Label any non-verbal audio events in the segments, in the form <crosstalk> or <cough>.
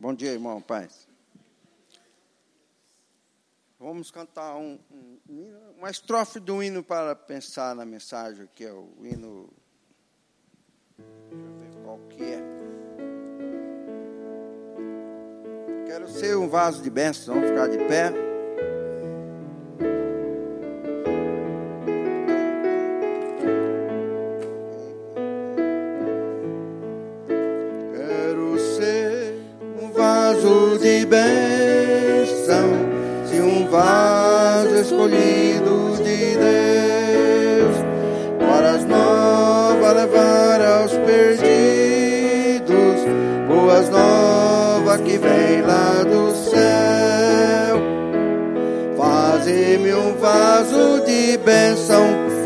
Bom dia, irmão, paz. Vamos cantar um, um, uma estrofe do hino para pensar na mensagem, que é o hino. Deixa eu ver qual que é. Quero ser um vaso de bênção, vamos ficar de pé. Vaso escolhido de Deus, para as novas levar aos perdidos, boas novas que vem lá do céu. Faze-me um vaso de bênção,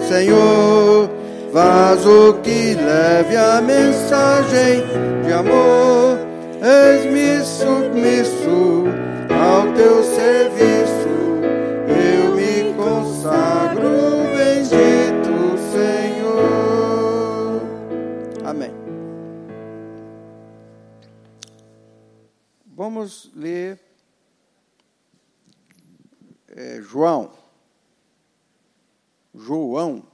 Senhor, vaso que leve a mensagem de amor. João. João.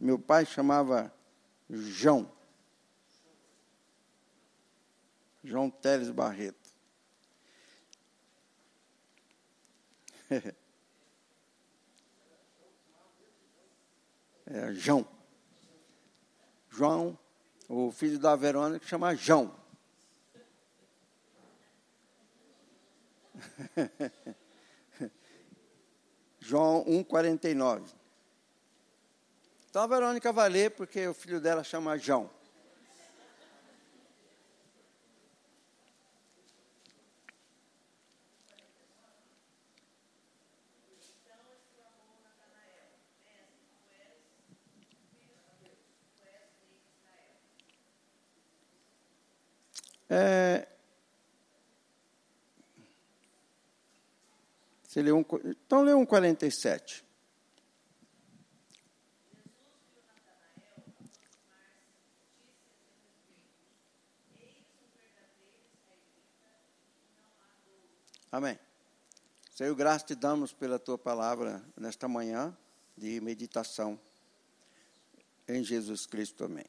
Meu pai chamava João. João Teles Barreto. <laughs> É, João. João, o filho da Verônica, chama João. <laughs> João 1,49. Então a Verônica vai ler porque o filho dela chama João. É, você leu um, então lê um 47. Amém. Senhor, graça te damos pela tua palavra nesta manhã de meditação em Jesus Cristo. Amém.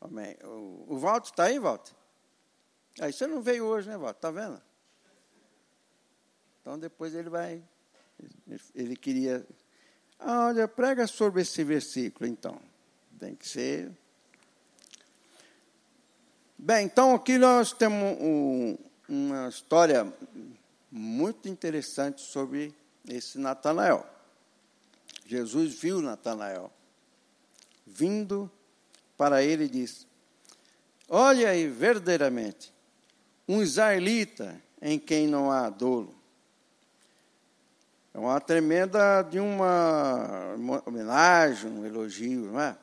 Amém. O, o está aí, Walter? Aí você não veio hoje, né, Walter? Está vendo? Então depois ele vai. Ele queria. Ah, olha, prega sobre esse versículo, então. Tem que ser. Bem, então aqui nós temos um, uma história muito interessante sobre esse Natanael. Jesus viu Natanael vindo para ele e disse: Olha aí, verdadeiramente, um israelita em quem não há dolo. É uma tremenda de uma homenagem, um elogio, não é?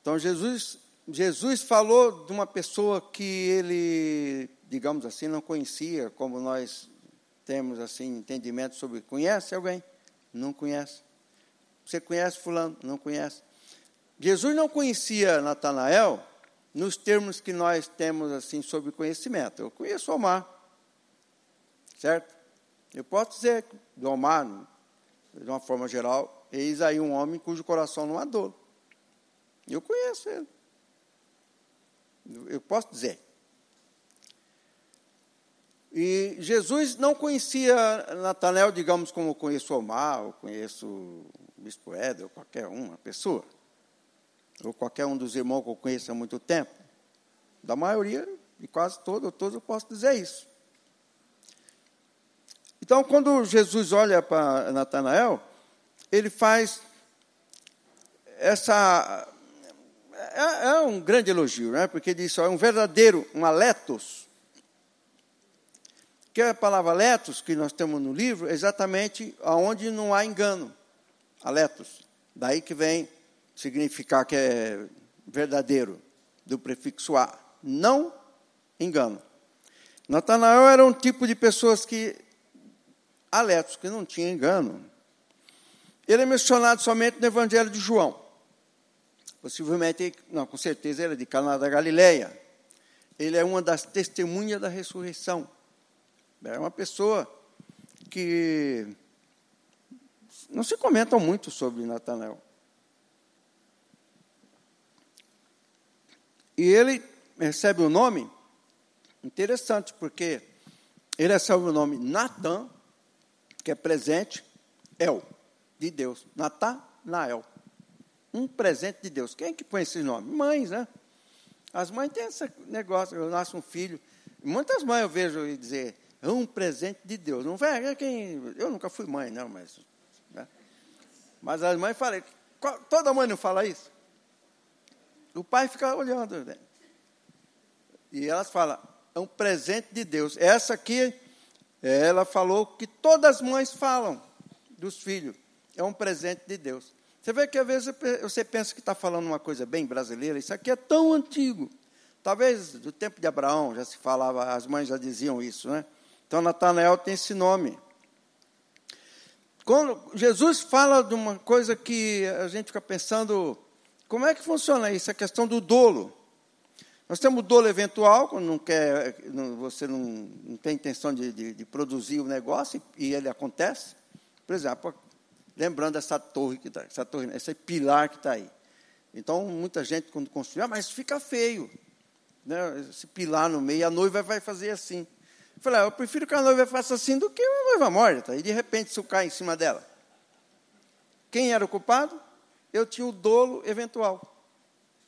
Então Jesus, Jesus falou de uma pessoa que ele, digamos assim, não conhecia, como nós temos assim entendimento sobre. Conhece alguém? Não conhece. Você conhece fulano? Não conhece. Jesus não conhecia Natanael nos termos que nós temos assim sobre conhecimento. Eu conheço Omar, certo? Eu posso dizer do Omar, de uma forma geral, eis aí um homem cujo coração não há dor. Eu conheço ele. Eu posso dizer. E Jesus não conhecia Natanael, digamos, como eu conheço Omar, ou conheço Bispo Éder, ou qualquer uma pessoa ou qualquer um dos irmãos que eu conheço há muito tempo, da maioria, e quase todos, todos eu posso dizer isso. Então, quando Jesus olha para Natanael, ele faz essa. É, é, um grande elogio, né? porque diz: é um verdadeiro, um aletos. Que é a palavra letos que nós temos no livro, exatamente aonde não há engano. Aletos. Daí que vem significar que é verdadeiro, do prefixo a. Não engano. Natanael era um tipo de pessoas que, aletos, que não tinha engano. Ele é mencionado somente no Evangelho de João. Possivelmente, não, com certeza era de Caná da Galileia. ele é uma das testemunhas da ressurreição. É uma pessoa que não se comentam muito sobre Natanael. E ele recebe o nome interessante, porque ele recebe o nome Natan, que é presente, El, de Deus. Natanael. Um presente de Deus. Quem é que põe esse nome? Mães, né? As mães têm esse negócio, eu nasço um filho. Muitas mães eu vejo dizer, é um presente de Deus. Não vai, é quem, eu nunca fui mãe, não, mas. Né? Mas as mães falam, toda mãe não fala isso? O pai fica olhando. Né? E elas falam, é um presente de Deus. Essa aqui, ela falou que todas as mães falam dos filhos. É um presente de Deus. Você vê que às vezes você pensa que está falando uma coisa bem brasileira, isso aqui é tão antigo. Talvez do tempo de Abraão já se falava, as mães já diziam isso, né? Então Natanael tem esse nome. Quando Jesus fala de uma coisa que a gente fica pensando, como é que funciona isso? A questão do dolo. Nós temos o dolo eventual, quando não quer, você não, não tem intenção de, de, de, produzir o negócio e ele acontece. Por exemplo, lembrando essa torre que está, essa torre, esse pilar que está aí. Então, muita gente quando construiu, ah, mas fica feio. Né? Esse pilar no meio, a noiva vai fazer assim. Eu falei, ah, eu prefiro que a noiva faça assim do que uma noiva morta. E de repente isso cai em cima dela. Quem era o culpado? Eu tinha o dolo eventual.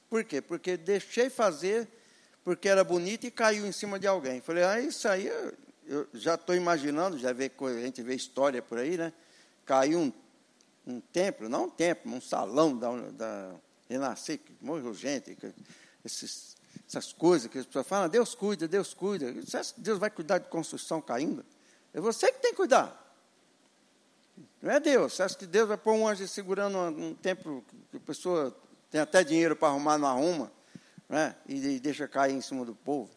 Por quê? Porque deixei fazer porque era bonito e caiu em cima de alguém. Falei, ah, isso aí eu, eu já estou imaginando, já vê, a gente vê história por aí, né? Caiu um, um templo, não um templo, um salão da, da Renascer, que morreu gente, esses, essas coisas que as pessoas falam, Deus cuida, Deus cuida. Você acha que Deus vai cuidar de construção caindo? É você que tem que cuidar. Não é Deus. Você acha que Deus vai pôr um anjo segurando um templo que a pessoa tem até dinheiro para arrumar, não arruma, né? e deixa cair em cima do povo.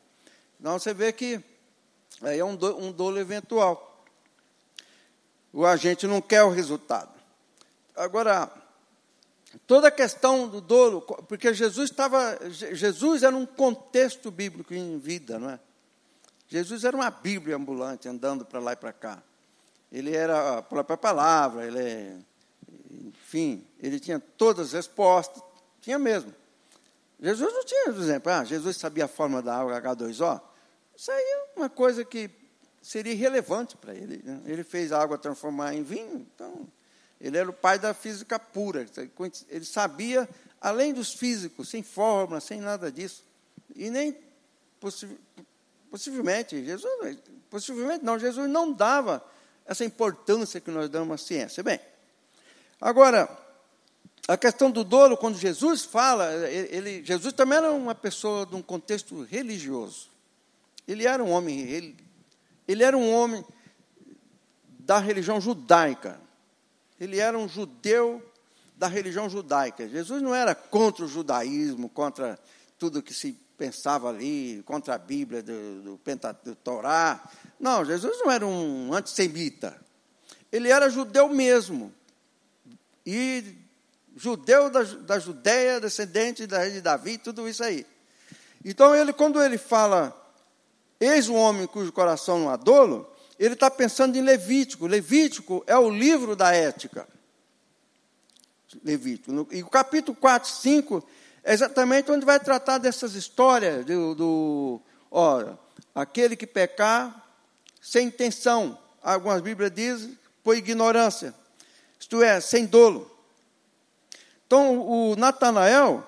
Então você vê que aí é um, do, um dolo eventual. O agente não quer o resultado. Agora, toda a questão do dolo, porque Jesus estava, Jesus era um contexto bíblico em vida, não é? Jesus era uma Bíblia ambulante, andando para lá e para cá. Ele era a própria palavra, ele, enfim, ele tinha todas as respostas, tinha mesmo. Jesus não tinha, por exemplo, ah, Jesus sabia a forma da água H2O. Isso aí é uma coisa que seria irrelevante para ele. Né? Ele fez a água transformar em vinho, então ele era o pai da física pura. Ele sabia, além dos físicos, sem fórmula, sem nada disso. E nem possivelmente, Jesus, possivelmente não, Jesus não dava essa importância que nós damos à ciência. Bem, agora, a questão do dolo, quando Jesus fala, ele, Jesus também era uma pessoa de um contexto religioso. Ele era um homem, ele, ele era um homem da religião judaica. Ele era um judeu da religião judaica. Jesus não era contra o judaísmo, contra tudo que se pensava ali, contra a Bíblia do, do do Torá. Não, Jesus não era um antissemita. Ele era judeu mesmo. E judeu da, da Judéia, descendente da rei de Davi, tudo isso aí. Então, ele, quando ele fala, eis um homem cujo coração não há dolo, ele está pensando em Levítico. Levítico é o livro da ética. Levítico. E o capítulo 4, 5 é exatamente onde vai tratar dessas histórias do, do aquele que pecar sem intenção. Algumas Bíblias dizem por ignorância. Isto é, sem dolo. Então, o Natanael,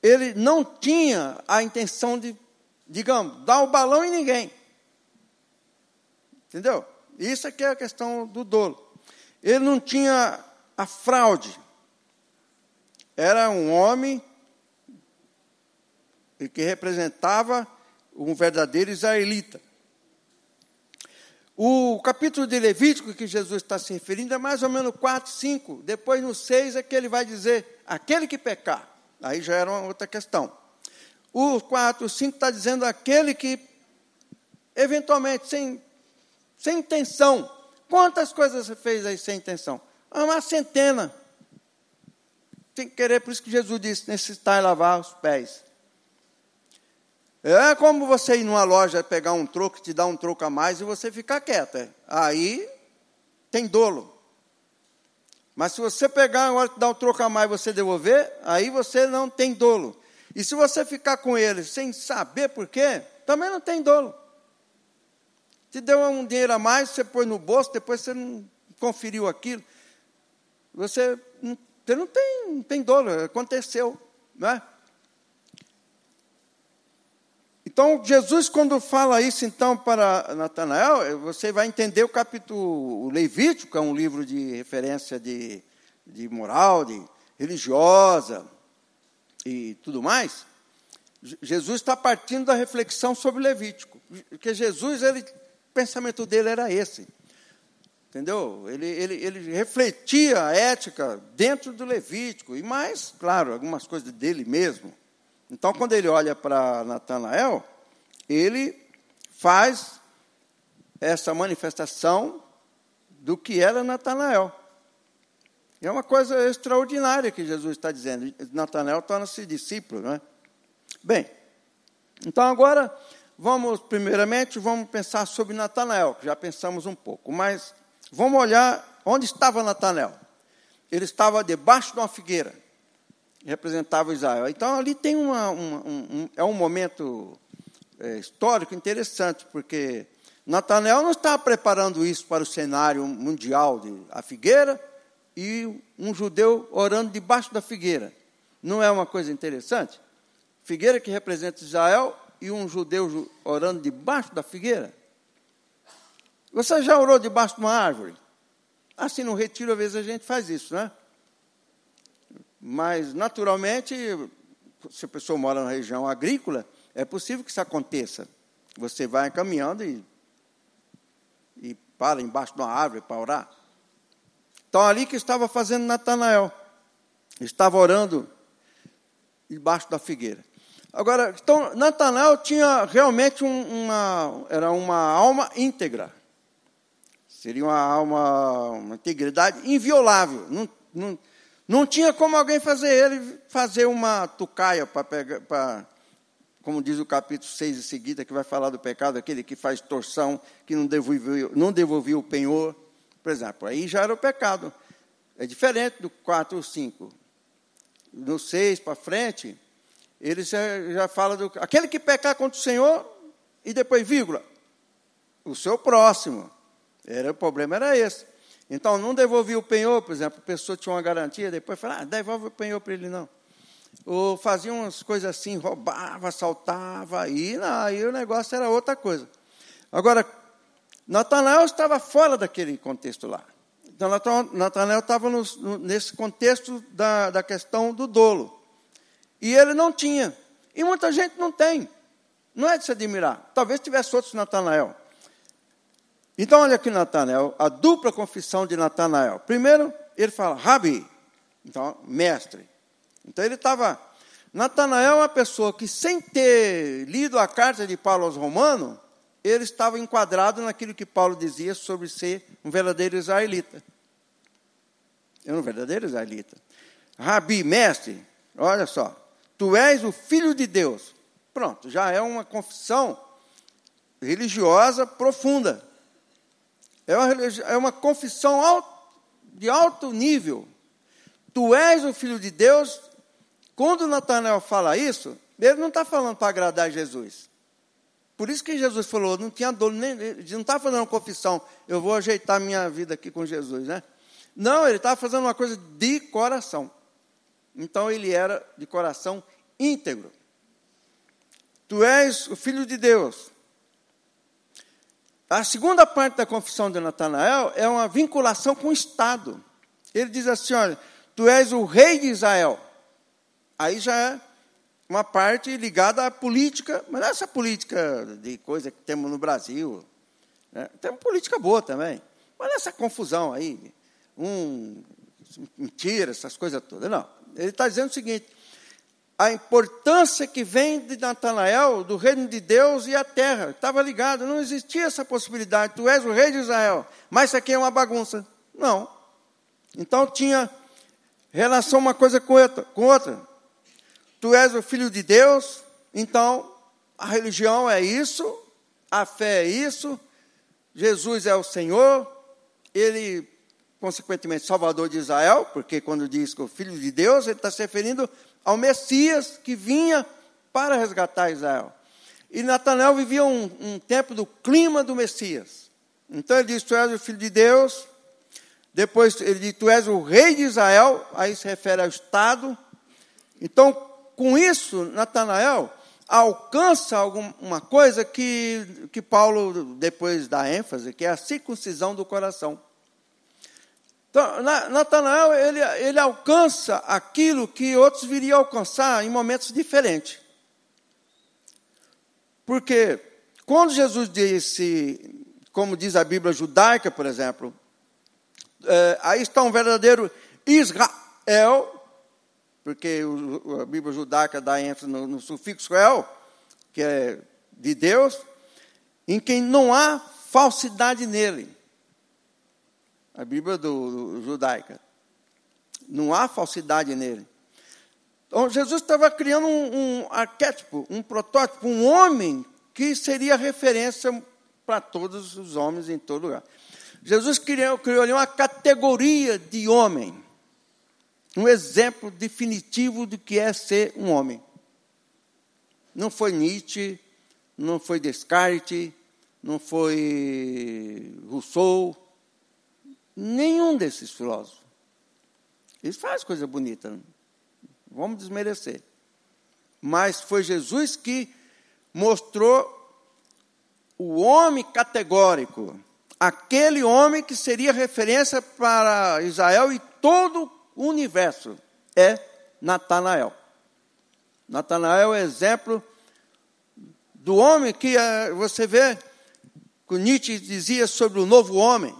ele não tinha a intenção de, digamos, dar o balão em ninguém. Entendeu? Isso aqui é a questão do dolo. Ele não tinha a fraude. Era um homem que representava um verdadeiro israelita. O capítulo de Levítico que Jesus está se referindo é mais ou menos 4, 5. Depois, no 6, é que ele vai dizer: aquele que pecar. Aí já era uma outra questão. O 4, 5 está dizendo aquele que, eventualmente, sem, sem intenção. Quantas coisas você fez aí sem intenção? Uma centena. Sem querer, por isso que Jesus disse: necessitar lavar os pés. É como você ir numa loja pegar um troco, te dar um troco a mais e você ficar quieta. Aí tem dolo. Mas se você pegar agora dar um troco a mais e você devolver, aí você não tem dolo. E se você ficar com ele sem saber por quê, também não tem dolo. Te deu um dinheiro a mais, você põe no bolso, depois você não conferiu aquilo. Você você não tem, não tem dolo, aconteceu. Não é? Então, Jesus, quando fala isso, então, para Natanael, você vai entender o capítulo o Levítico, é um livro de referência de, de moral, de religiosa e tudo mais. Jesus está partindo da reflexão sobre Levítico, porque Jesus, ele, o pensamento dele era esse. Entendeu? Ele, ele, ele refletia a ética dentro do Levítico, e mais, claro, algumas coisas dele mesmo. Então, quando ele olha para Natanael, ele faz essa manifestação do que era Natanael. É uma coisa extraordinária que Jesus está dizendo. Natanael torna-se discípulo, não é? Bem, então agora vamos, primeiramente, vamos pensar sobre Natanael, que já pensamos um pouco, mas vamos olhar onde estava Natanael. Ele estava debaixo de uma figueira representava Israel. Então ali tem uma, uma, um, é um momento é, histórico interessante, porque Natanael não estava preparando isso para o cenário mundial de a figueira e um judeu orando debaixo da figueira. Não é uma coisa interessante? Figueira que representa Israel e um judeu orando debaixo da figueira. Você já orou debaixo de uma árvore? Assim, no retiro, às vezes a gente faz isso, né? Mas, naturalmente, se a pessoa mora na região agrícola, é possível que isso aconteça. Você vai caminhando e, e para embaixo de uma árvore para orar. Então, ali que estava fazendo Natanael. Estava orando debaixo da figueira. Agora, então, Natanael tinha realmente um, uma, era uma alma íntegra. Seria uma alma, uma integridade inviolável. Não, não, não tinha como alguém fazer ele fazer uma tucaia para pegar, para, como diz o capítulo 6 em seguida, que vai falar do pecado, aquele que faz torção, que não devolveu, não devolveu o penhor. Por exemplo, aí já era o pecado. É diferente do 4 ou 5. No 6 para frente, ele já, já fala do. Aquele que pecar contra o Senhor, e depois, vírgula, o seu próximo. Era, o problema era esse. Então, não devolvia o penhor, por exemplo, a pessoa tinha uma garantia, depois falava, ah, devolve o penhor para ele, não. Ou fazia umas coisas assim, roubava, assaltava, aí, não, aí o negócio era outra coisa. Agora, Natanael estava fora daquele contexto lá. Então, Natanael estava no, nesse contexto da, da questão do dolo. E ele não tinha. E muita gente não tem. Não é de se admirar. Talvez tivesse outros Natanael. Então, olha aqui Natanael, a dupla confissão de Natanael. Primeiro, ele fala, Rabi, então, mestre. Então, ele estava. Natanael é uma pessoa que, sem ter lido a carta de Paulo aos Romanos, ele estava enquadrado naquilo que Paulo dizia sobre ser um verdadeiro israelita. É um verdadeiro israelita. Rabi, mestre, olha só, tu és o filho de Deus. Pronto, já é uma confissão religiosa profunda. É uma, é uma confissão de alto nível. Tu és o filho de Deus. Quando Natanael fala isso, ele não está falando para agradar Jesus. Por isso que Jesus falou, não tinha dor, nem, não está fazendo uma confissão, eu vou ajeitar minha vida aqui com Jesus, né? Não, ele estava fazendo uma coisa de coração. Então ele era de coração íntegro. Tu és o filho de Deus. A segunda parte da confissão de Natanael é uma vinculação com o Estado. Ele diz assim: olha, tu és o rei de Israel. Aí já é uma parte ligada à política, mas não é essa política de coisa que temos no Brasil. Né? Tem política boa também. Mas essa confusão aí, um, mentira, essas coisas todas. Não. Ele está dizendo o seguinte: a importância que vem de Natanael, do reino de Deus e a terra. Estava ligado, não existia essa possibilidade. Tu és o rei de Israel, mas isso aqui é uma bagunça. Não. Então tinha relação uma coisa com outra. Com outra. Tu és o filho de Deus, então a religião é isso, a fé é isso, Jesus é o Senhor, ele, consequentemente, Salvador de Israel, porque quando diz que o Filho de Deus, ele está se referindo ao Messias que vinha para resgatar Israel. E Natanael vivia um, um tempo do clima do Messias. Então ele diz: Tu és o filho de Deus. Depois ele diz: Tu és o rei de Israel. Aí se refere ao Estado. Então, com isso, Natanael alcança alguma coisa que, que Paulo depois dá ênfase, que é a circuncisão do coração. Então, Natanael, ele, ele alcança aquilo que outros viriam alcançar em momentos diferentes. Porque quando Jesus disse, como diz a Bíblia judaica, por exemplo, é, aí está um verdadeiro Israel, porque o, a Bíblia judaica dá ênfase no, no sufixo el, que é de Deus, em quem não há falsidade nele. A Bíblia do, do judaica. Não há falsidade nele. Então, Jesus estava criando um, um arquétipo, um protótipo, um homem que seria referência para todos os homens em todo lugar. Jesus criou, criou ali uma categoria de homem, um exemplo definitivo do que é ser um homem. Não foi Nietzsche, não foi Descartes, não foi Rousseau, nenhum desses filósofos. Eles fazem coisa bonita. Não? vamos desmerecer. Mas foi Jesus que mostrou o homem categórico, aquele homem que seria referência para Israel e todo o universo, é Natanael. Natanael é exemplo do homem que eh, você vê que Nietzsche dizia sobre o novo homem.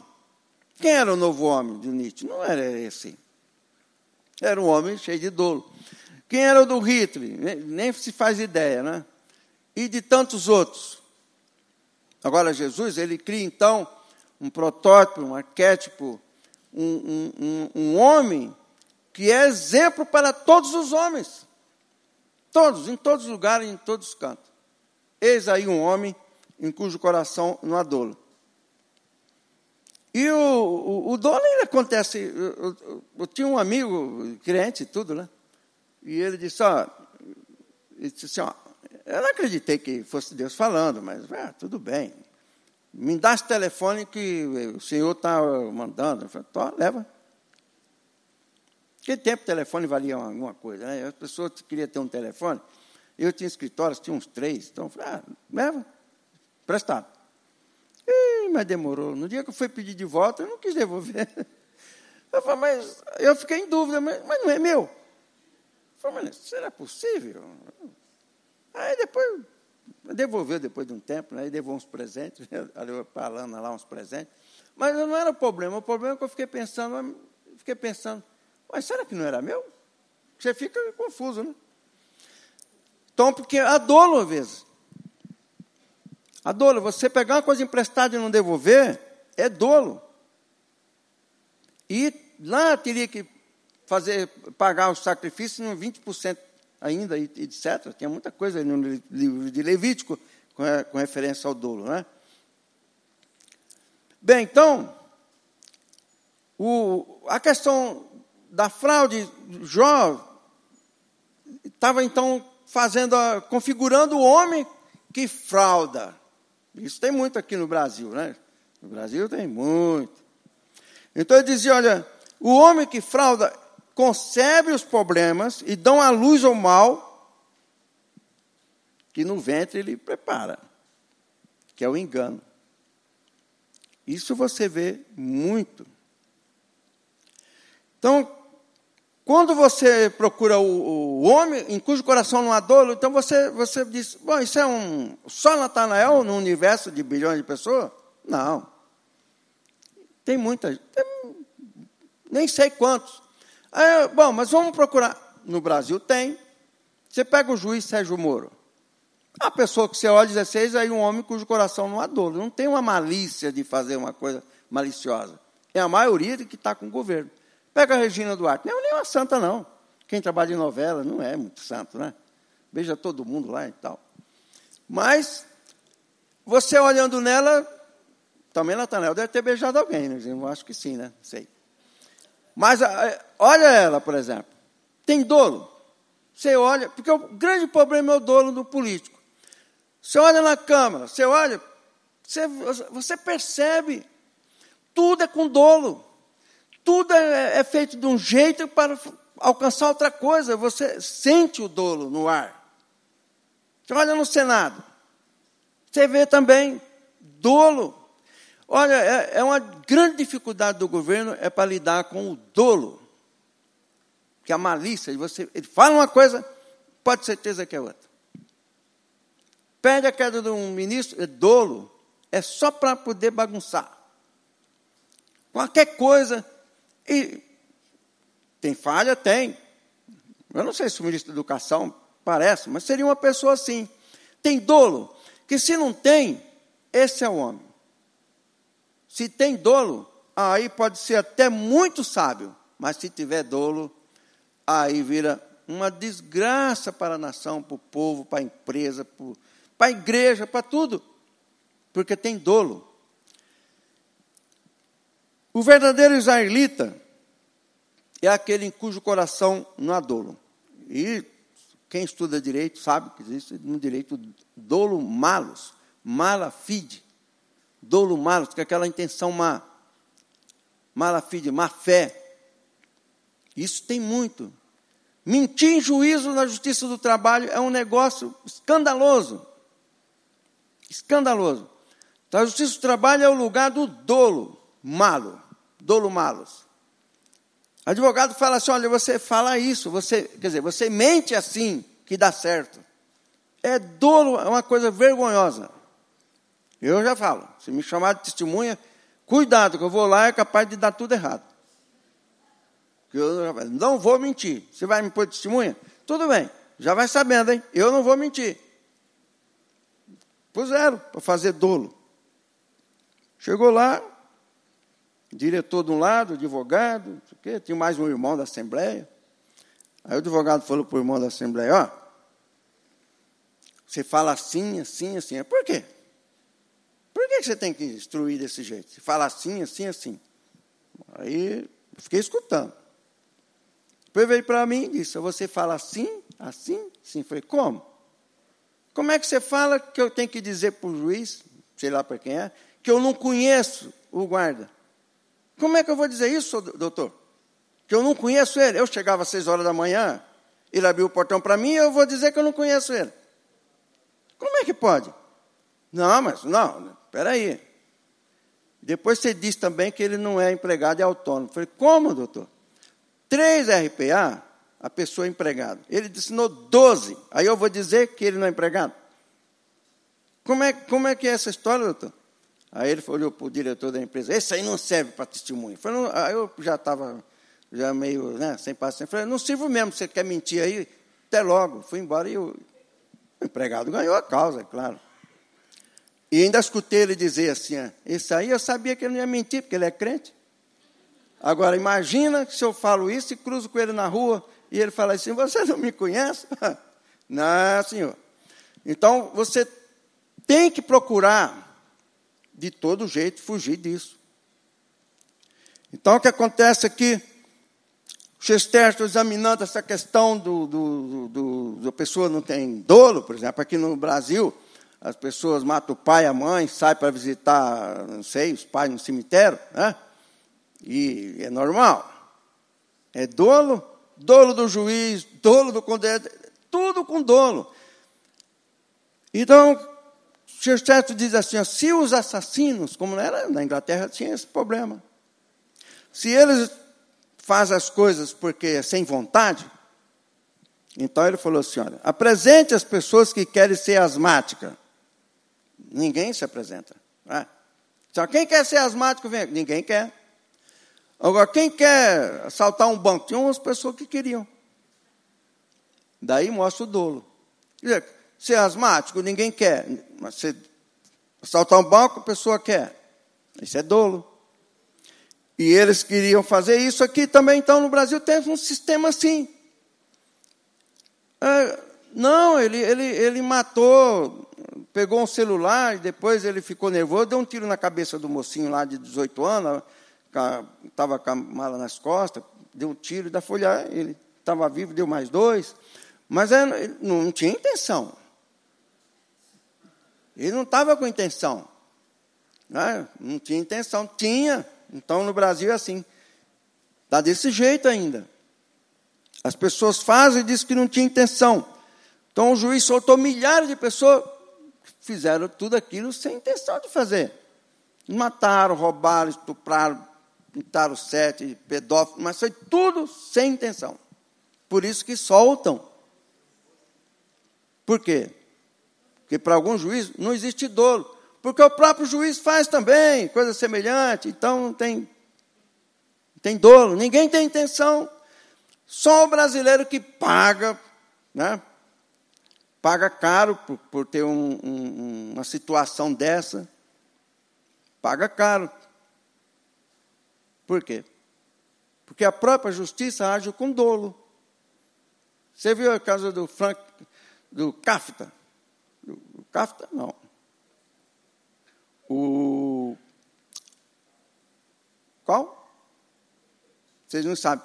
Quem era o novo homem de Nietzsche? Não era esse. Era um homem cheio de dolo. Quem era o do Hitler? Nem se faz ideia, né? E de tantos outros. Agora, Jesus, ele cria então um protótipo, um arquétipo, um, um, um, um homem que é exemplo para todos os homens. Todos, em todos os lugares, em todos os cantos. Eis aí um homem em cujo coração não há dolo. E o, o, o dolo ele acontece. Eu, eu, eu, tinha um amigo, crente e tudo, né? E ele disse, ó, ele disse assim, ó, eu não acreditei que fosse Deus falando, mas ah, tudo bem. Me dá esse telefone que o senhor está mandando. Eu falei, leva. Naquele tempo o telefone valia alguma coisa, né? As pessoas queriam ter um telefone. Eu tinha escritórios, tinha uns três. Então eu falei, ah, leva, prestado. Mas demorou. No dia que eu fui pedir de volta, eu não quis devolver. <laughs> Eu falei, mas eu fiquei em dúvida, mas, mas não é meu. Eu falei, mas será possível? Aí depois, devolveu depois de um tempo, né? aí devolveu uns presentes, <laughs> ali falando lá uns presentes. Mas não era o problema, o problema é que eu fiquei pensando, fiquei pensando, mas será que não era meu? Você fica confuso, né? Então, porque a às vezes. A dolo, você pegar uma coisa emprestada e não devolver, é dolo. E lá teria que fazer, pagar os sacrifícios em 20% ainda, etc. Tinha muita coisa no livro de Levítico com, com referência ao dolo. Né? Bem, então, o, a questão da fraude, Jó estava então fazendo, configurando o homem que frauda. Isso tem muito aqui no Brasil, né? No Brasil tem muito. Então ele dizia: olha, o homem que frauda concebe os problemas e dão à luz ao mal que no ventre ele prepara, que é o engano. Isso você vê muito. Então, quando você procura o, o, homem em cujo coração não há dolo, então você, você diz, bom, isso é um só Natanael no universo de bilhões de pessoas? Não. Tem muita, tem, nem sei quantos. Aí, bom, mas vamos procurar. No Brasil tem. Você pega o juiz Sérgio Moro. A pessoa que você olha 16 é um homem cujo coração não há dor. Não tem uma malícia de fazer uma coisa maliciosa. É a maioria que está com o governo. Pega a Regina Duarte. Não é nem uma santa, não. Quem trabalha em novela não é muito santo, né? Beija todo mundo lá e tal. Mas, você olhando nela, também Natanael deve ter beijado alguém, né? Eu acho que sim, né? Sei. Mas olha ela, por exemplo. Tem dolo. Você olha, porque o grande problema é o dolo do político. Você olha na Câmara, você olha, você, você percebe, tudo é com dolo. Tudo é, é feito de um jeito para alcançar outra coisa. Você sente o dolo no ar. Você olha no Senado, você vê também dolo. Olha, é, é uma grande dificuldade do governo é para lidar com o dolo. Que a malícia, você, ele fala uma coisa, pode certeza que é outra. Pede a queda de um ministro, é dolo, é só para poder bagunçar. Qualquer coisa. E tem falha? Tem. Eu não sei se o ministro da Educação parece, mas seria uma pessoa assim. Tem dolo, que se não tem, esse é o homem. Se tem dolo, aí pode ser até muito sábio, mas se tiver dolo, aí vira uma desgraça para a nação, para o povo, para a empresa, para a igreja, para tudo, porque tem dolo. O verdadeiro israelita é aquele em cujo coração não há dolo. E quem estuda direito sabe que existe no direito dolo malus, mala fide, dolo malus, que é aquela intenção má, mala fide, má fé. Isso tem muito. Mentir em juízo na justiça do trabalho é um negócio escandaloso. Escandaloso. Então, a justiça do trabalho é o lugar do dolo malo, dolo malos. Advogado fala assim: olha, você fala isso, você, quer dizer, você mente assim que dá certo. É dolo, é uma coisa vergonhosa. Eu já falo, se me chamar de testemunha, cuidado, que eu vou lá é capaz de dar tudo errado. Eu não vou mentir. Você vai me pôr de testemunha? Tudo bem, já vai sabendo, hein? Eu não vou mentir. Puseram para fazer dolo. Chegou lá, diretor de um lado, advogado, quê, tinha mais um irmão da Assembleia. Aí o advogado falou para o irmão da Assembleia, ó, você fala assim, assim, assim. É, por quê? Por que você tem que instruir desse jeito? Você fala assim, assim, assim. Aí eu fiquei escutando. Depois veio para mim e disse, você fala assim, assim, assim. Eu falei, como? Como é que você fala que eu tenho que dizer para o juiz, sei lá para quem é, que eu não conheço o guarda? Como é que eu vou dizer isso, doutor? Que eu não conheço ele. Eu chegava às seis horas da manhã, ele abriu o portão para mim eu vou dizer que eu não conheço ele. Como é que pode? Não, mas não, espera aí. Depois você diz também que ele não é empregado, é autônomo. Eu falei, como, doutor? Três RPA, a pessoa é empregada. Ele ensinou 12. Aí eu vou dizer que ele não é empregado? Como é, como é que é essa história, doutor? Aí ele olhou para o diretor da empresa, esse aí não serve para testemunho. Falei, aí eu já estava já meio né, sem paciência. Falei, não sirvo mesmo, você quer mentir aí? Até logo. Fui embora e o empregado ganhou a causa, é claro. E ainda escutei ele dizer assim, esse aí eu sabia que ele não ia mentir, porque ele é crente. Agora, imagina se eu falo isso e cruzo com ele na rua e ele fala assim, você não me conhece? <laughs> não, senhor. Então, você tem que procurar de todo jeito fugir disso. Então, o que acontece aqui? O Chesterton examinando essa questão do, do, do, do, pessoa não tem dolo, por exemplo, aqui no Brasil, as pessoas matam o pai a mãe, saem para visitar, não sei, os pais no cemitério, né? E é normal. É dolo, dolo do juiz, dolo do condenado, tudo com dolo. Então, Chesterton diz assim: se os assassinos, como era na Inglaterra, tinha esse problema, se eles fazem as coisas porque é sem vontade, então ele falou assim: olha, apresente as pessoas que querem ser asmáticas. Ninguém se apresenta. Né? Só quem quer ser asmático, vem. Ninguém quer. Agora, quem quer assaltar um banco? Tinha umas pessoas que queriam. Daí mostra o dolo. Ser asmático, ninguém quer. Mas você assaltar um banco, a pessoa quer. Isso é dolo. E eles queriam fazer isso aqui também. Então, no Brasil tem um sistema assim. É, não, ele, ele, ele matou pegou um celular e depois ele ficou nervoso, deu um tiro na cabeça do mocinho lá de 18 anos, estava com a mala nas costas, deu um tiro da folha, ele estava vivo, deu mais dois, mas é, não tinha intenção. Ele não estava com intenção. Né? Não tinha intenção. Tinha. Então, no Brasil é assim. Está desse jeito ainda. As pessoas fazem e dizem que não tinha intenção. Então, o juiz soltou milhares de pessoas que fizeram tudo aquilo sem intenção de fazer. Mataram, roubaram, estupraram, pintaram sete, pedófilos, mas foi tudo sem intenção. Por isso que soltam. Por quê? Porque para algum juiz não existe dolo. Porque o próprio juiz faz também coisa semelhante, então não tem, não tem dolo. Ninguém tem intenção. Só o brasileiro que paga, né? paga caro por, por ter um, um, uma situação dessa. Paga caro. Por quê? Porque a própria justiça age com dolo. Você viu a casa do Frank, do Kafta? O Kafta, não. O. Qual? Vocês não sabem.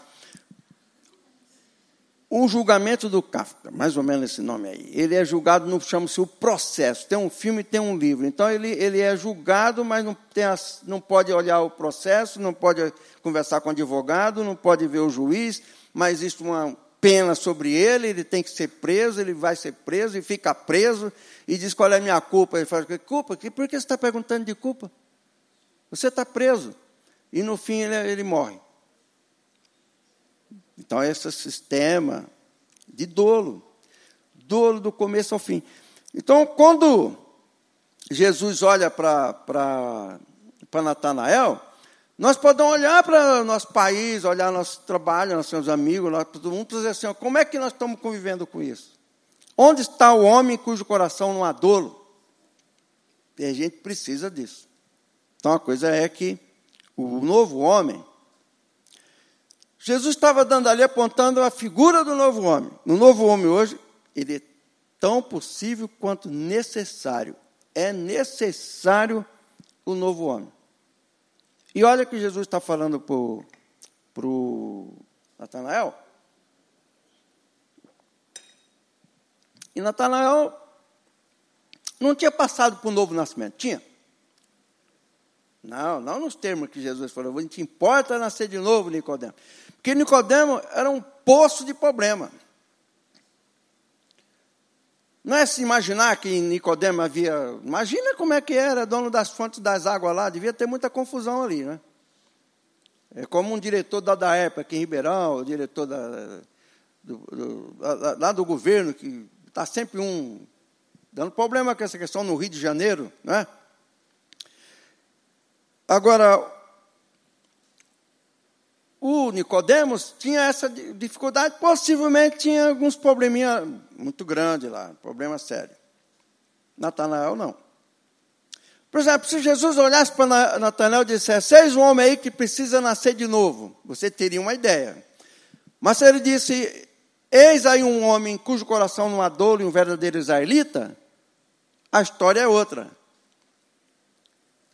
O julgamento do Kafka, mais ou menos esse nome aí, ele é julgado no chama-se o processo. Tem um filme tem um livro. Então ele, ele é julgado, mas não, tem as, não pode olhar o processo, não pode conversar com o advogado, não pode ver o juiz, mas existe uma, pena sobre ele, ele tem que ser preso, ele vai ser preso e fica preso e diz qual é a minha culpa. Ele fala, culpa? Por que você está perguntando de culpa? Você está preso. E no fim ele, ele morre. Então, esse sistema de dolo, dolo do começo ao fim. Então, quando Jesus olha para Natanael, nós podemos olhar para o nosso país, olhar nosso trabalho, nossos amigos, todo mundo, e dizer assim: como é que nós estamos convivendo com isso? Onde está o homem cujo coração não há dolo? E a gente precisa disso. Então a coisa é que o novo homem, Jesus estava dando ali apontando a figura do novo homem. No novo homem hoje, ele é tão possível quanto necessário. É necessário o novo homem. E olha que Jesus está falando para o Natanael. E Natanael não tinha passado por um novo nascimento, tinha? Não, não nos termos que Jesus falou, não te importa nascer de novo, Nicodemo. Porque Nicodemo era um poço de problema. Não é se imaginar que em Nicodemo havia. Imagina como é que era dono das fontes das águas lá, devia ter muita confusão ali, né? É como um diretor da, da época aqui em Ribeirão, o diretor da, do, do, lá do governo, que está sempre um dando problema com essa questão no Rio de Janeiro, né? Agora, o Nicodemos tinha essa dificuldade, possivelmente tinha alguns probleminha muito grandes lá, problema sério. Natanael não. Por exemplo, se Jesus olhasse para Natanael e dissesse, eis um homem aí que precisa nascer de novo, você teria uma ideia. Mas se ele disse, eis aí um homem cujo coração não dolo e um verdadeiro israelita, a história é outra.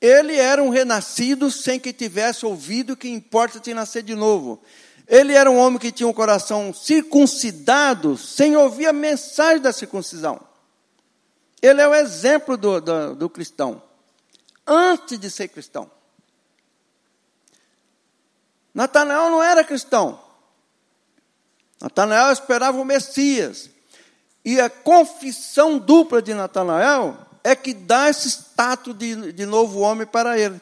Ele era um renascido sem que tivesse ouvido que importa te nascer de novo. Ele era um homem que tinha um coração circuncidado sem ouvir a mensagem da circuncisão. Ele é o exemplo do, do, do cristão, antes de ser cristão. Natanael não era cristão. Natanael esperava o Messias. E a confissão dupla de Natanael é que dá esse status de, de novo homem para ele.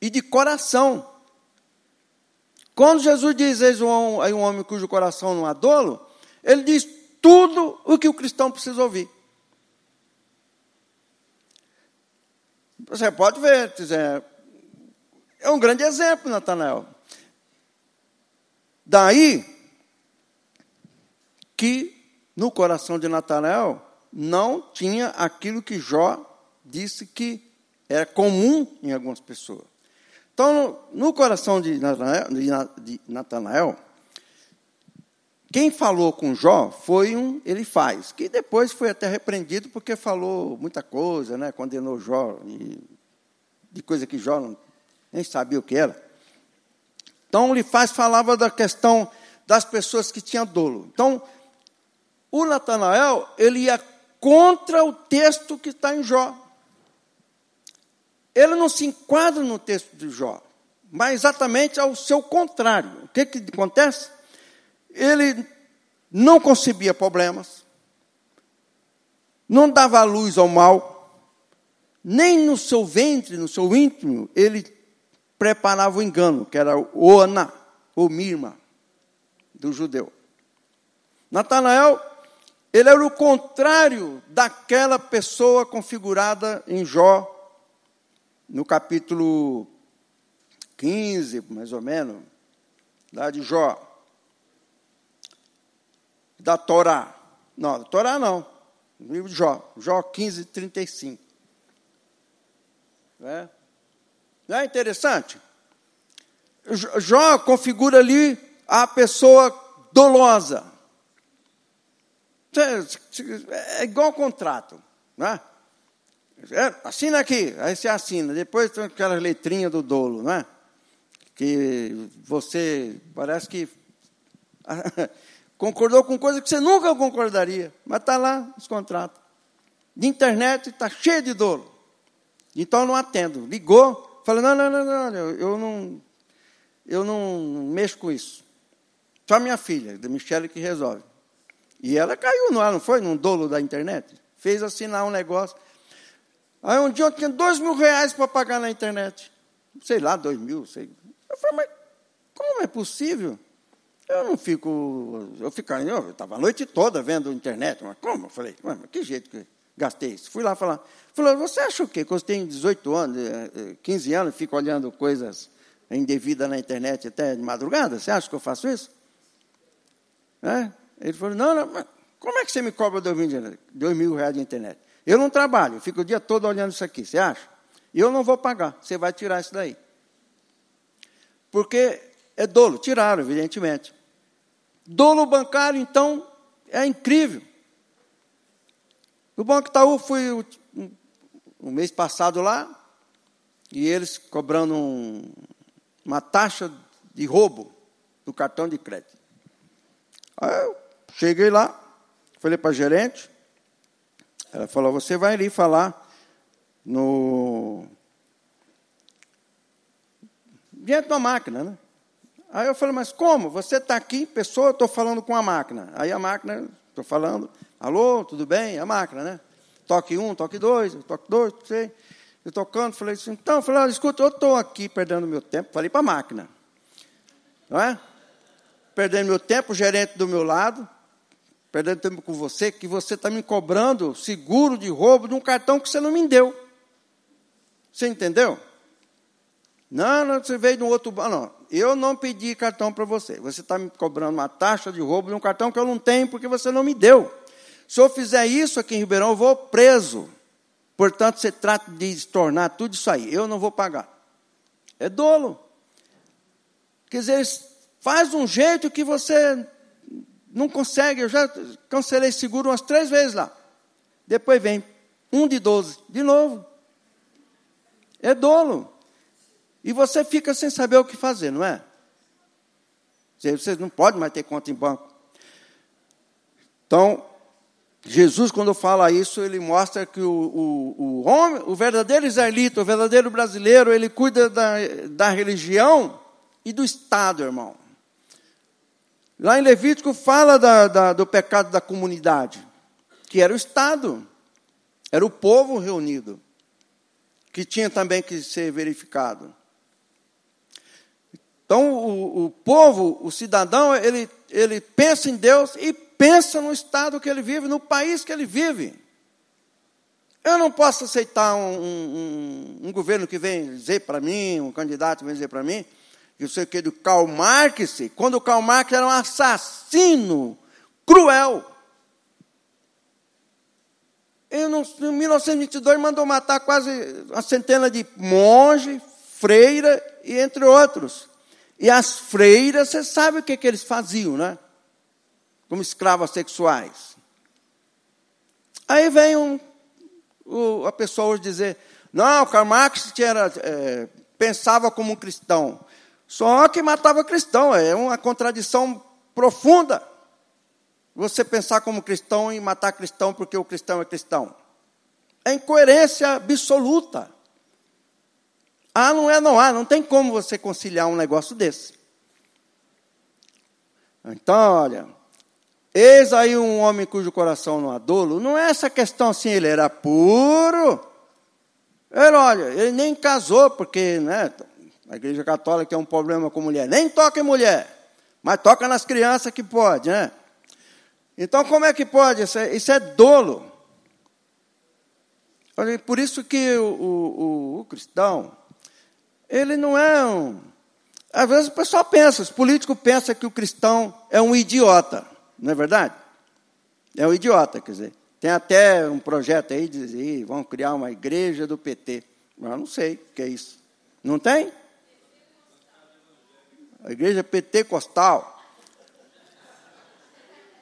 E de coração. Quando Jesus diz, eis um, um homem cujo coração não há dolo, ele diz tudo o que o cristão precisa ouvir. Você pode ver, dizer, é um grande exemplo, Natanael. Daí que no coração de Natanael não tinha aquilo que Jó disse que era comum em algumas pessoas. Então, no, no coração de Natanael, quem falou com Jó foi um ele faz, que depois foi até repreendido porque falou muita coisa, né? condenou Jó e, de coisa que Jó não, nem sabia o que era. Então, ele faz falava da questão das pessoas que tinham dolo. Então, o Natanael, ele ia contra o texto que está em Jó. Ele não se enquadra no texto de Jó, mas exatamente ao seu contrário. O que, que acontece? Ele não concebia problemas, não dava luz ao mal, nem no seu ventre, no seu íntimo, ele preparava o engano, que era o Ana, ou Mirma, do judeu. Natanael, ele era o contrário daquela pessoa configurada em Jó, no capítulo 15, mais ou menos, lá de Jó. Da Torá. Não, da Torá não. No livro de Jó. Jó 15, 35. É? Não é interessante? Jó configura ali a pessoa dolosa. É igual contrato. Né? É, assina aqui, aí você assina. Depois tem aquela letrinha do dolo, né? Que você parece que <laughs> concordou com coisa que você nunca concordaria, mas está lá os contratos. De internet está cheio de dolo. Então eu não atendo. Ligou, Falei, não, não, não, não, eu não, eu não mexo com isso. Só minha filha, da Michelle, que resolve. E ela caiu no ar, não foi? Num dolo da internet. Fez assinar um negócio. Aí um dia eu tinha dois mil reais para pagar na internet. Sei lá, dois mil, sei. Eu falei, mas como é possível? Eu não fico. Eu ficava, eu estava a noite toda vendo internet. Mas como? Eu falei, mas que jeito que gastei isso? Fui lá falar. Falou, você acha o quê? Que eu tenho 18 anos, 15 eh, eh, anos, fico olhando coisas indevidas na internet até de madrugada? Você acha que eu faço isso? É? Ele falou, não, não, como é que você me cobra dois mil, dois mil reais de internet? Eu não trabalho, eu fico o dia todo olhando isso aqui, você acha? Eu não vou pagar, você vai tirar isso daí. Porque é dolo, tiraram, evidentemente. Dolo bancário, então, é incrível. O Banco Itaú foi um mês passado lá, e eles cobrando um, uma taxa de roubo do cartão de crédito. Aí eu cheguei lá, falei para a gerente, ela falou, você vai ali falar no. Diante da máquina, né? Aí eu falei, mas como? Você está aqui, pessoa, eu estou falando com a máquina. Aí a máquina, estou falando, alô, tudo bem? A máquina, né? toque um, toque dois, toque dois, sei. Eu tocando, falei assim, então, eu falei, escuta, eu estou aqui perdendo meu tempo, falei para a máquina. Não é? Perdendo meu tempo, o gerente do meu lado, perdendo tempo com você, que você está me cobrando seguro de roubo de um cartão que você não me deu. Você entendeu? Não, não, você veio de um outro banco. Eu não pedi cartão para você. Você está me cobrando uma taxa de roubo de um cartão que eu não tenho porque você não me deu. Se eu fizer isso aqui em Ribeirão, eu vou preso. Portanto, você trata de tornar tudo isso aí. Eu não vou pagar. É dolo. Quer dizer, faz um jeito que você não consegue. Eu já cancelei seguro umas três vezes lá. Depois vem um de doze, de novo. É dolo. E você fica sem saber o que fazer, não é? Você não pode mais ter conta em banco. Então, Jesus, quando fala isso, ele mostra que o, o, o homem, o verdadeiro israelita, o verdadeiro brasileiro, ele cuida da, da religião e do Estado, irmão. Lá em Levítico fala da, da, do pecado da comunidade, que era o Estado, era o povo reunido, que tinha também que ser verificado. Então, o, o povo, o cidadão, ele, ele pensa em Deus e pensa no estado que ele vive, no país que ele vive. Eu não posso aceitar um, um, um governo que vem dizer para mim, um candidato que vem dizer para mim, eu sei o que do Karl Marx, quando o Karl Marx era um assassino cruel. Ele, em 1922 mandou matar quase uma centena de monges, freira e entre outros. E as freiras, você sabe o que, que eles faziam, né? como escravas sexuais. Aí vem um, o, a pessoa hoje dizer: não, Karl Marx é, pensava como um cristão. Só que matava cristão, é uma contradição profunda. Você pensar como cristão e matar cristão porque o cristão é cristão. É incoerência absoluta. Ah, não é, não há, não tem como você conciliar um negócio desse. Então, olha, eis aí um homem cujo coração não há dolo, não é essa questão assim, ele era puro. Ele, olha, ele nem casou, porque né, a igreja católica tem um problema com mulher. Nem toca em mulher, mas toca nas crianças que pode, né? Então, como é que pode? Isso é, isso é dolo. Por isso que o, o, o cristão, ele não é um. Às vezes o pessoal pensa, os políticos pensam que o cristão é um idiota, não é verdade? É um idiota, quer dizer. Tem até um projeto aí de dizer, vão criar uma igreja do PT. Mas eu não sei o que é isso. Não tem? A igreja PT Costal.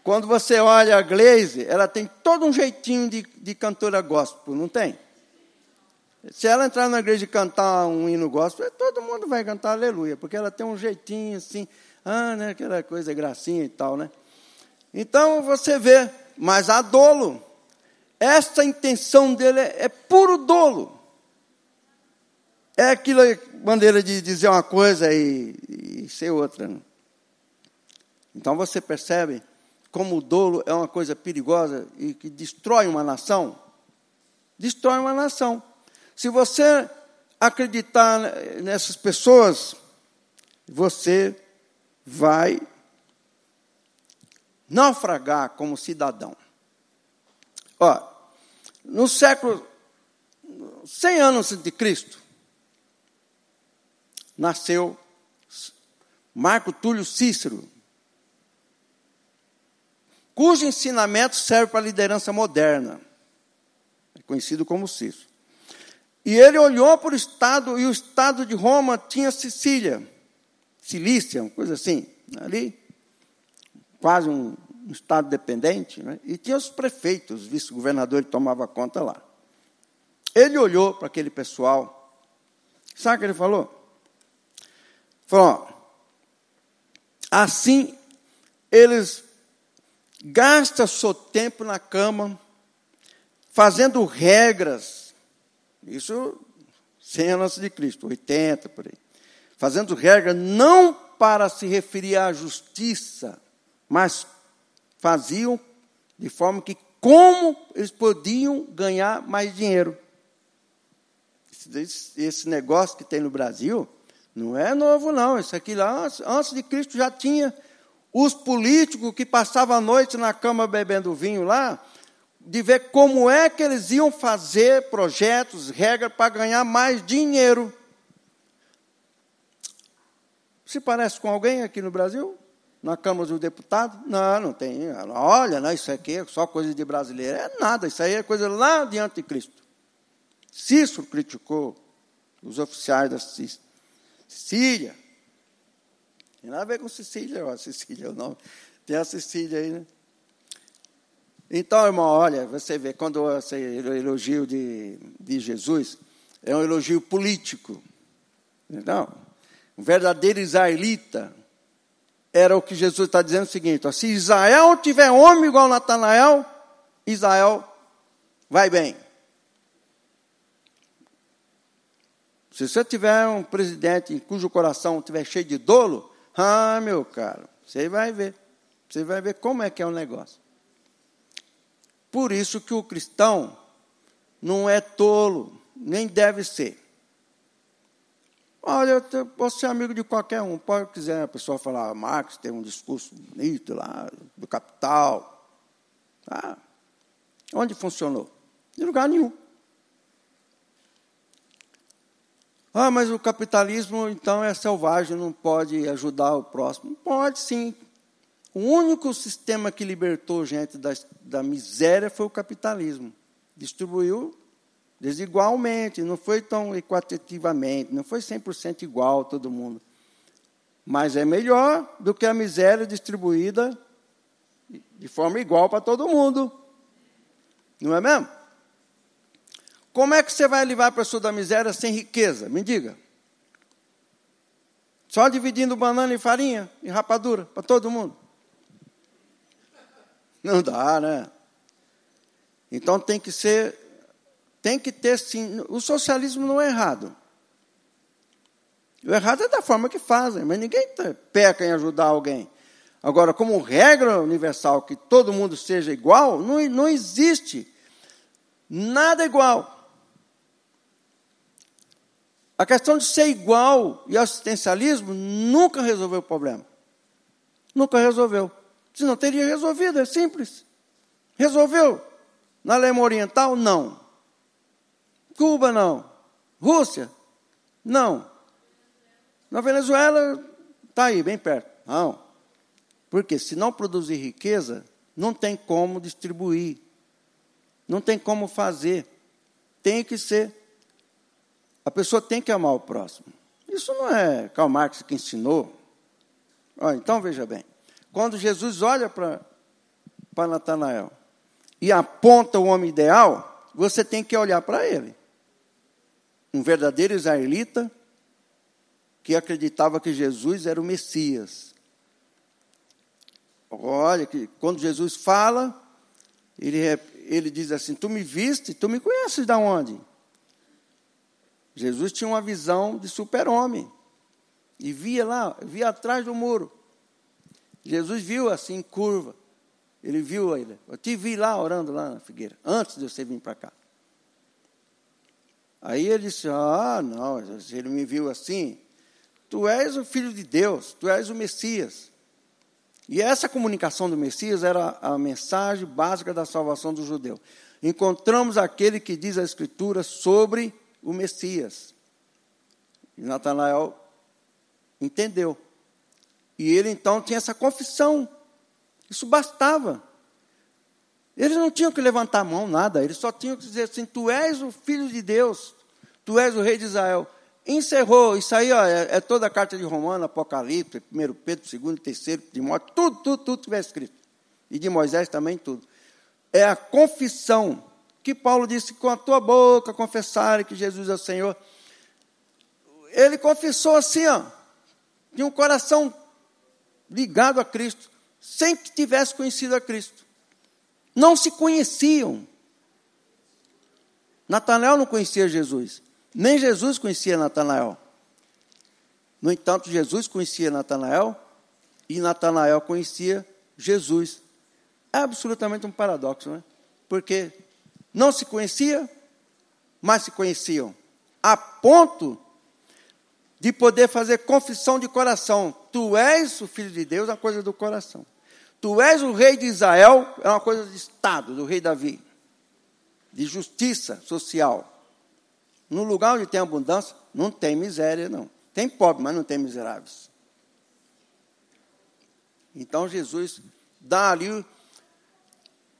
Quando você olha a Glaze, ela tem todo um jeitinho de, de cantora gospel, não tem? Se ela entrar na igreja e cantar um hino gospel, todo mundo vai cantar aleluia, porque ela tem um jeitinho assim, ah, né, aquela coisa gracinha e tal, né? Então você vê, mas há dolo. Esta intenção dele é, é puro dolo. É aquilo maneira de dizer uma coisa e, e ser outra. Né? Então você percebe como o dolo é uma coisa perigosa e que destrói uma nação. Destrói uma nação. Se você acreditar nessas pessoas, você vai naufragar como cidadão. Ó, no século 100 anos de Cristo, nasceu Marco Túlio Cícero, cujo ensinamento serve para a liderança moderna, é conhecido como Cícero. E ele olhou para o Estado, e o Estado de Roma tinha Sicília, Cilícia, uma coisa assim, ali, quase um, Estado dependente, né? e tinha os prefeitos, vice-governador que tomava conta lá. Ele olhou para aquele pessoal, sabe o que ele falou? Falou, assim eles gastam seu tempo na cama, fazendo regras isso 100 anos de Cristo, 80 por aí. Fazendo regra não para se referir à justiça, mas faziam de forma que como eles podiam ganhar mais dinheiro. Esse negócio que tem no Brasil não é novo, não. Isso aqui lá, antes de Cristo já tinha os políticos que passavam a noite na cama bebendo vinho lá, de ver como é que eles iam fazer projetos, regras para ganhar mais dinheiro. Se parece com alguém aqui no Brasil? Na Câmara dos Deputados? Não, não tem. Olha, não, isso aqui é só coisa de brasileiro. É nada, isso aí é coisa lá de anticristo. Cícero criticou os oficiais da Sicília. Tem nada a ver com Sicília, ó, Sicília é o nome. Tem a Sicília aí, né? Então, irmão, olha, você vê, quando esse elogio de, de Jesus é um elogio político. Então, um verdadeiro israelita era o que Jesus está dizendo o seguinte: ó, se Israel tiver homem igual Natanael, Israel vai bem. Se você tiver um presidente cujo coração estiver cheio de dolo, ah, meu caro, você vai ver. Você vai ver como é que é o negócio. Por isso que o cristão não é tolo, nem deve ser. Olha, eu posso ser amigo de qualquer um. Pode quiser a pessoa falar, ah, Marx tem um discurso bonito lá, do capital. Ah, onde funcionou? Em lugar nenhum. Ah, mas o capitalismo então é selvagem, não pode ajudar o próximo. Pode sim, o único sistema que libertou gente da, da miséria foi o capitalismo. Distribuiu desigualmente, não foi tão equitativamente, não foi 100% igual a todo mundo. Mas é melhor do que a miséria distribuída de forma igual para todo mundo. Não é mesmo? Como é que você vai livrar a pessoa da miséria sem riqueza? Me diga. Só dividindo banana e farinha e rapadura para todo mundo? Não dá, né? Então tem que ser, tem que ter sim. O socialismo não é errado. O errado é da forma que fazem, mas ninguém peca em ajudar alguém. Agora, como regra universal que todo mundo seja igual, não, não existe nada igual. A questão de ser igual e assistencialismo nunca resolveu o problema. Nunca resolveu. Se não teria resolvido, é simples. Resolveu. Na Alemanha Oriental, não. Cuba, não. Rússia, não. Na Venezuela, está aí, bem perto. Não. Porque se não produzir riqueza, não tem como distribuir. Não tem como fazer. Tem que ser a pessoa tem que amar o próximo. Isso não é Karl Marx que ensinou. então veja bem, quando Jesus olha para Natanael e aponta o homem ideal, você tem que olhar para ele. Um verdadeiro israelita que acreditava que Jesus era o Messias. Olha, que quando Jesus fala, ele, ele diz assim: Tu me viste, tu me conheces de onde? Jesus tinha uma visão de super-homem. E via lá, via atrás do muro. Jesus viu assim, curva. Ele viu ele. Eu te vi lá orando lá na figueira, antes de você vir para cá. Aí ele disse: Ah, não, se ele me viu assim, tu és o filho de Deus, tu és o Messias. E essa comunicação do Messias era a mensagem básica da salvação do judeu. Encontramos aquele que diz a Escritura sobre o Messias. E Natanael entendeu. E ele então tinha essa confissão. Isso bastava. Eles não tinham que levantar a mão, nada. Eles só tinham que dizer assim: Tu és o filho de Deus, tu és o rei de Israel. Encerrou, isso aí ó, é, é, toda a carta de Romano, Apocalipse, 1 Pedro, 2, 3, Timóteo, tudo, tudo, tudo tiver escrito. E de Moisés também tudo. É a confissão que Paulo disse: com a tua boca confessar que Jesus é o Senhor. Ele confessou assim, ó, de um coração ligado a Cristo, sem que tivesse conhecido a Cristo. Não se conheciam. Natanael não conhecia Jesus, nem Jesus conhecia Natanael. No entanto, Jesus conhecia Natanael e Natanael conhecia Jesus. É absolutamente um paradoxo, não é? Porque não se conhecia, mas se conheciam, a ponto de poder fazer confissão de coração. Tu és o filho de Deus, é uma coisa do coração. Tu és o rei de Israel, é uma coisa de Estado, do rei Davi, de justiça social. No lugar onde tem abundância, não tem miséria, não. Tem pobre, mas não tem miseráveis. Então Jesus dá ali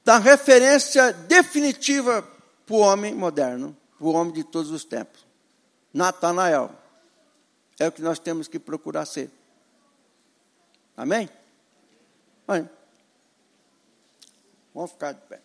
da referência definitiva para o homem moderno, para o homem de todos os tempos. Natanael. É o que nós temos que procurar ser. Amém? Amém. Vamos ficar de pé.